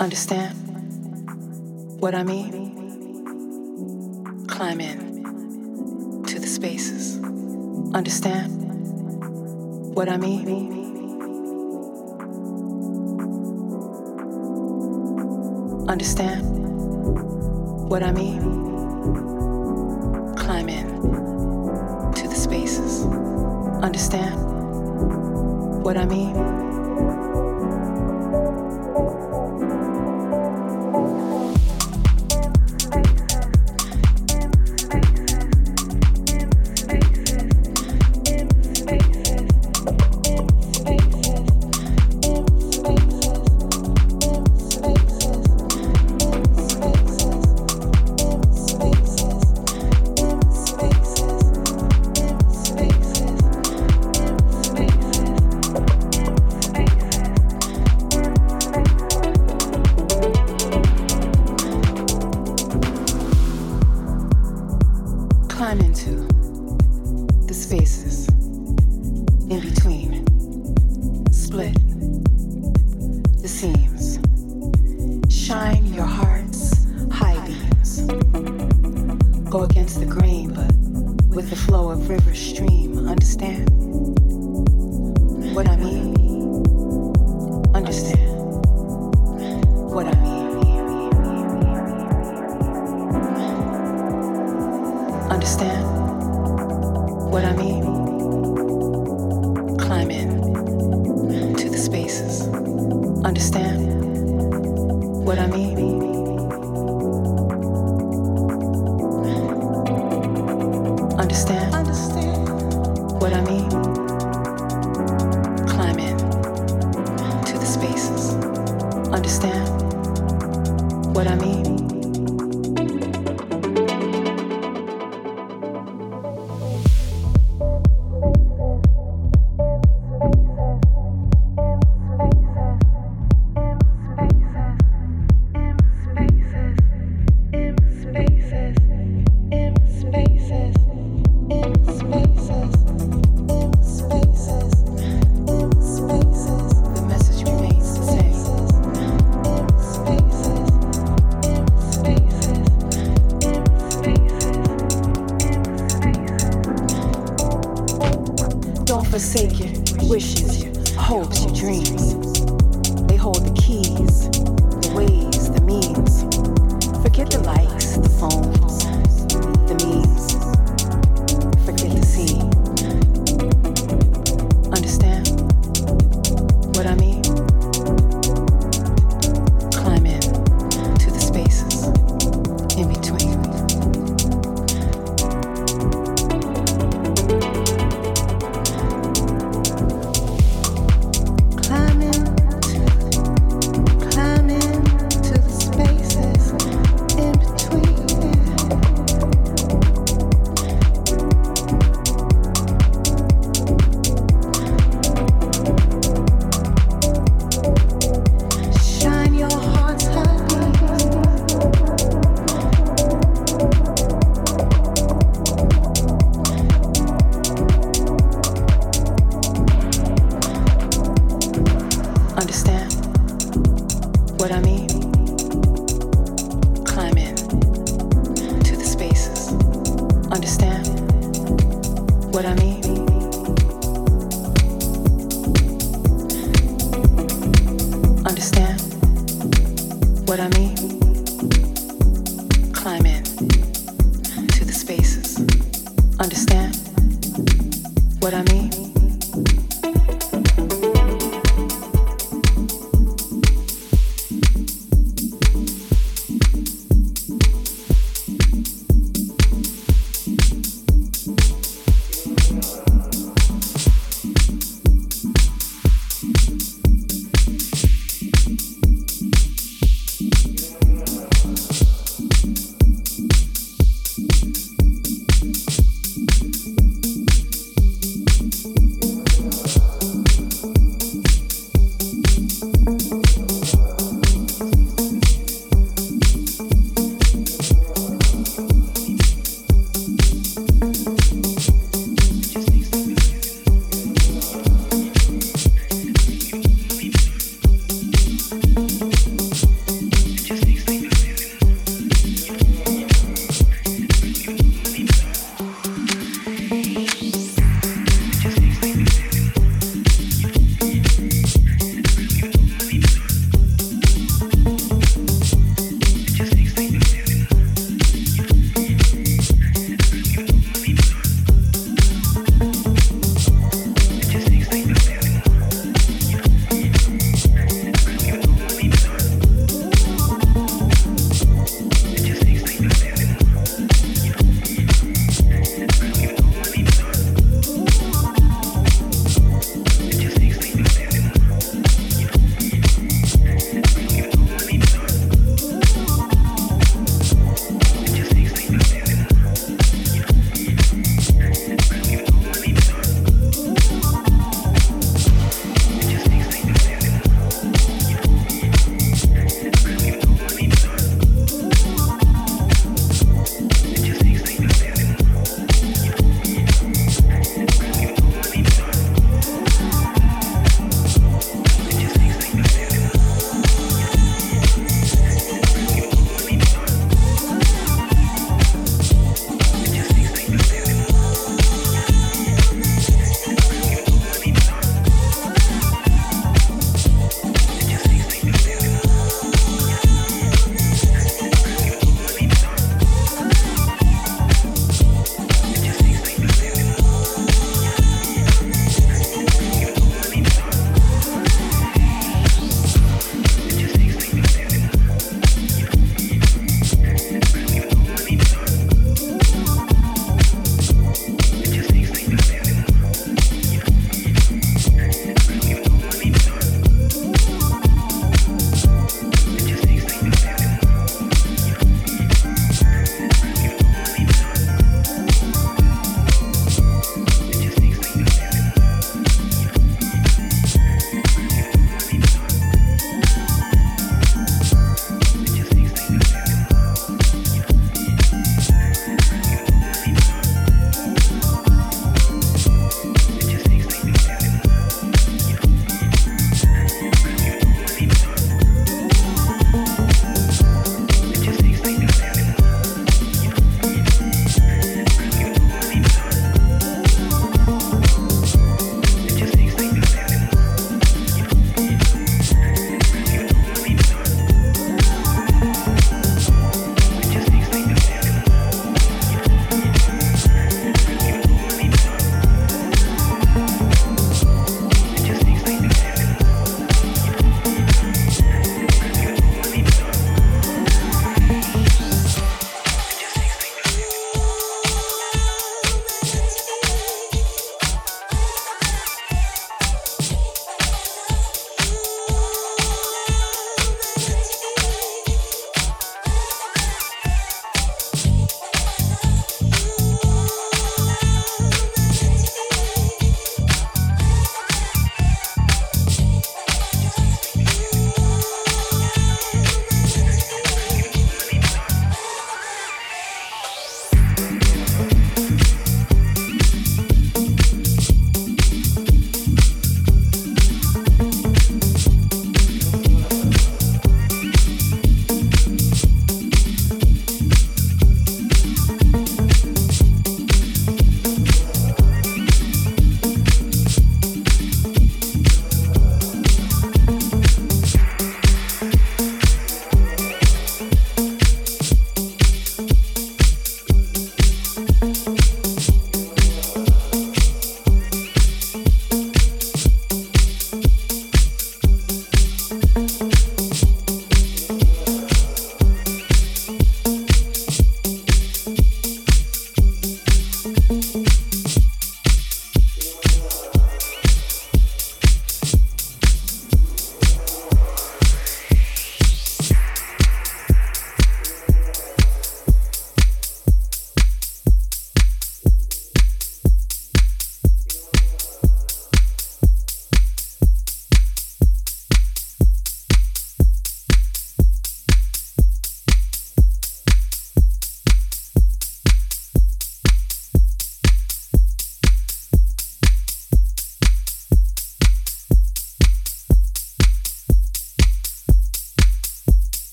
Understand what I mean? Climb in to the spaces. Understand what I mean? Understand what I mean? Climb in to the spaces. Understand what I mean?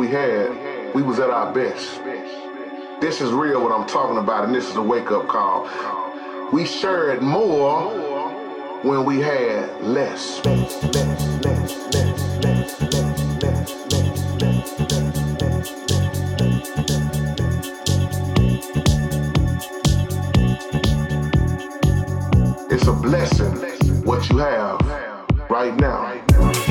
we had, we was at our best. This is real what I'm talking about, and this is a wake-up call. We shared more when we had less. It's a blessing what you have right now.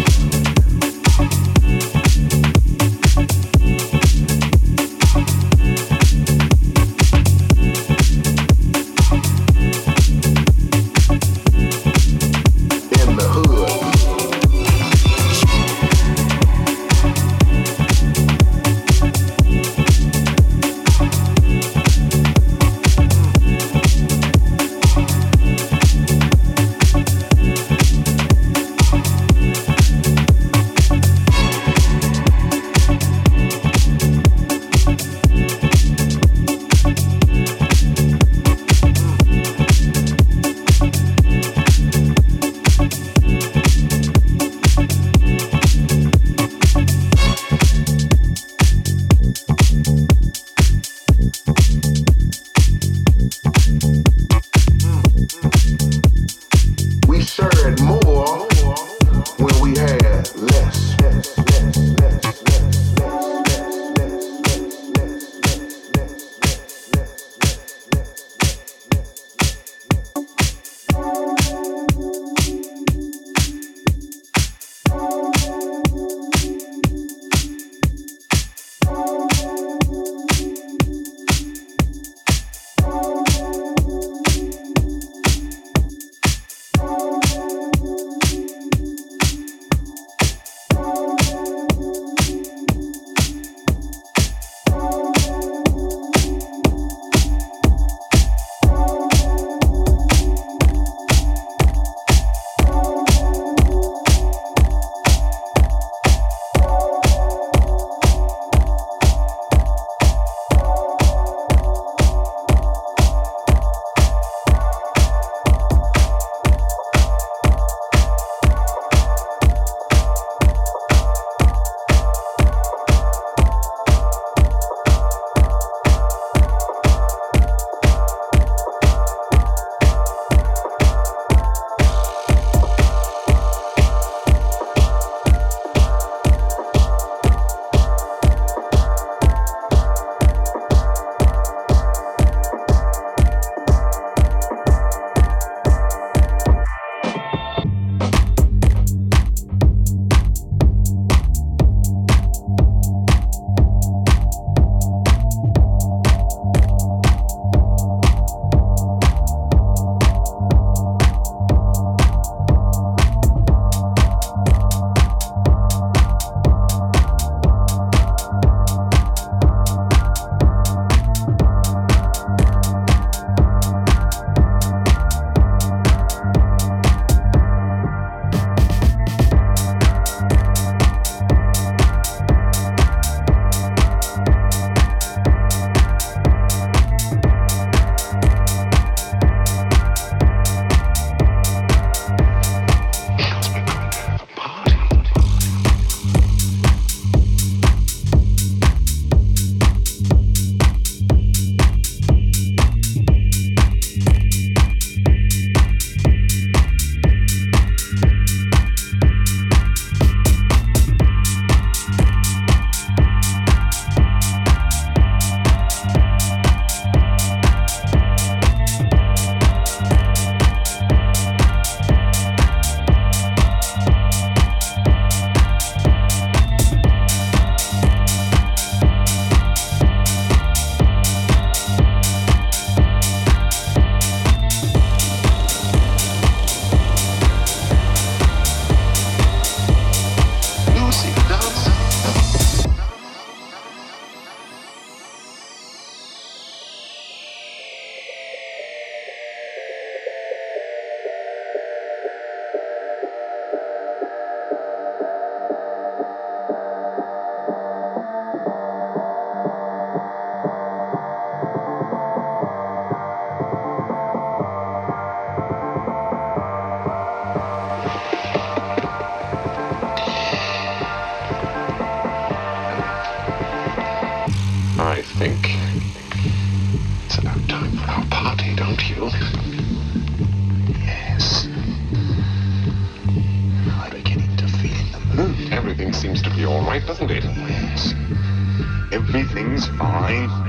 Everything's fine.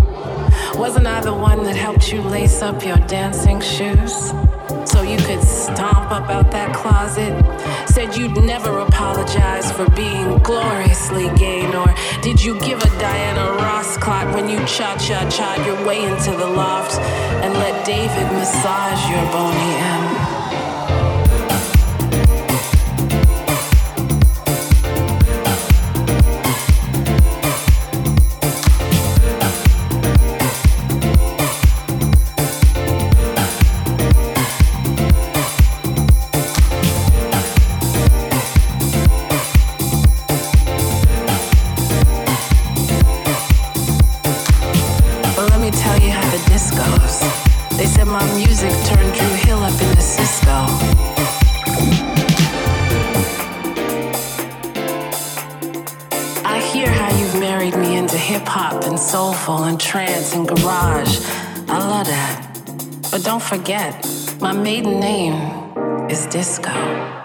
Wasn't I the one that helped you lace up your dancing shoes? So you could stomp up out that closet? Said you'd never apologize for being gloriously gay, nor did you give a Diana Ross clock when you cha cha cha your way into the loft and let David massage your bony M? trance and garage. I love that. But don't forget, my maiden name is Disco.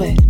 Split.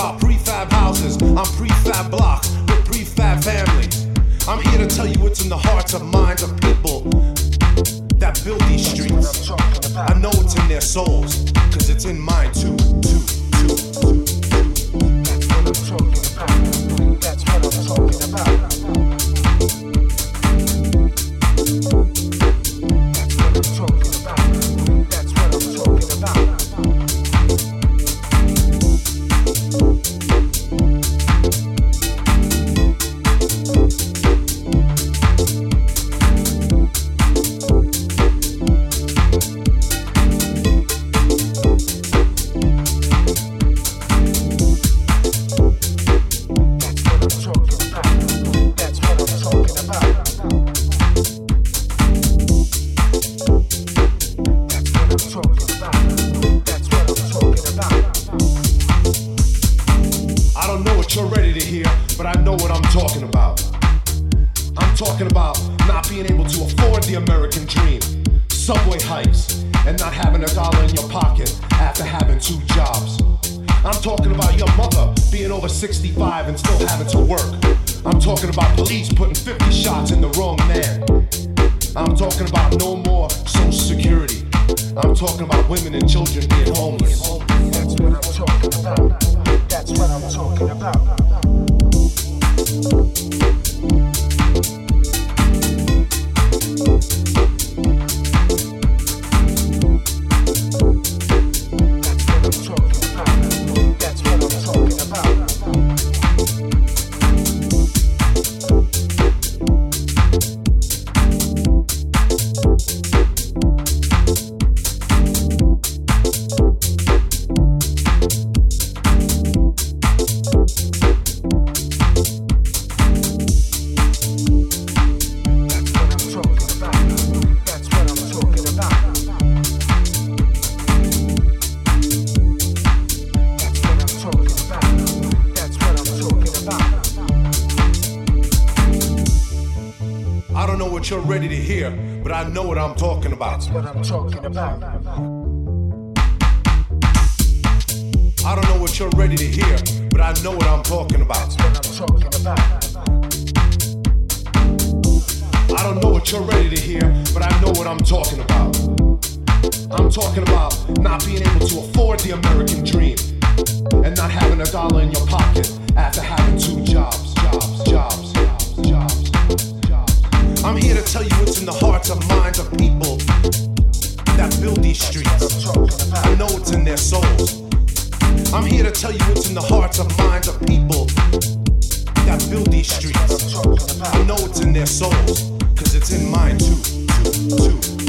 about prefab houses I'm prefab blocks with prefab families. I'm here to tell you what's in the hearts and minds of people that build these streets. I know it's in their souls, cause it's in mine too. In their souls, cause it's in mine too, too, too.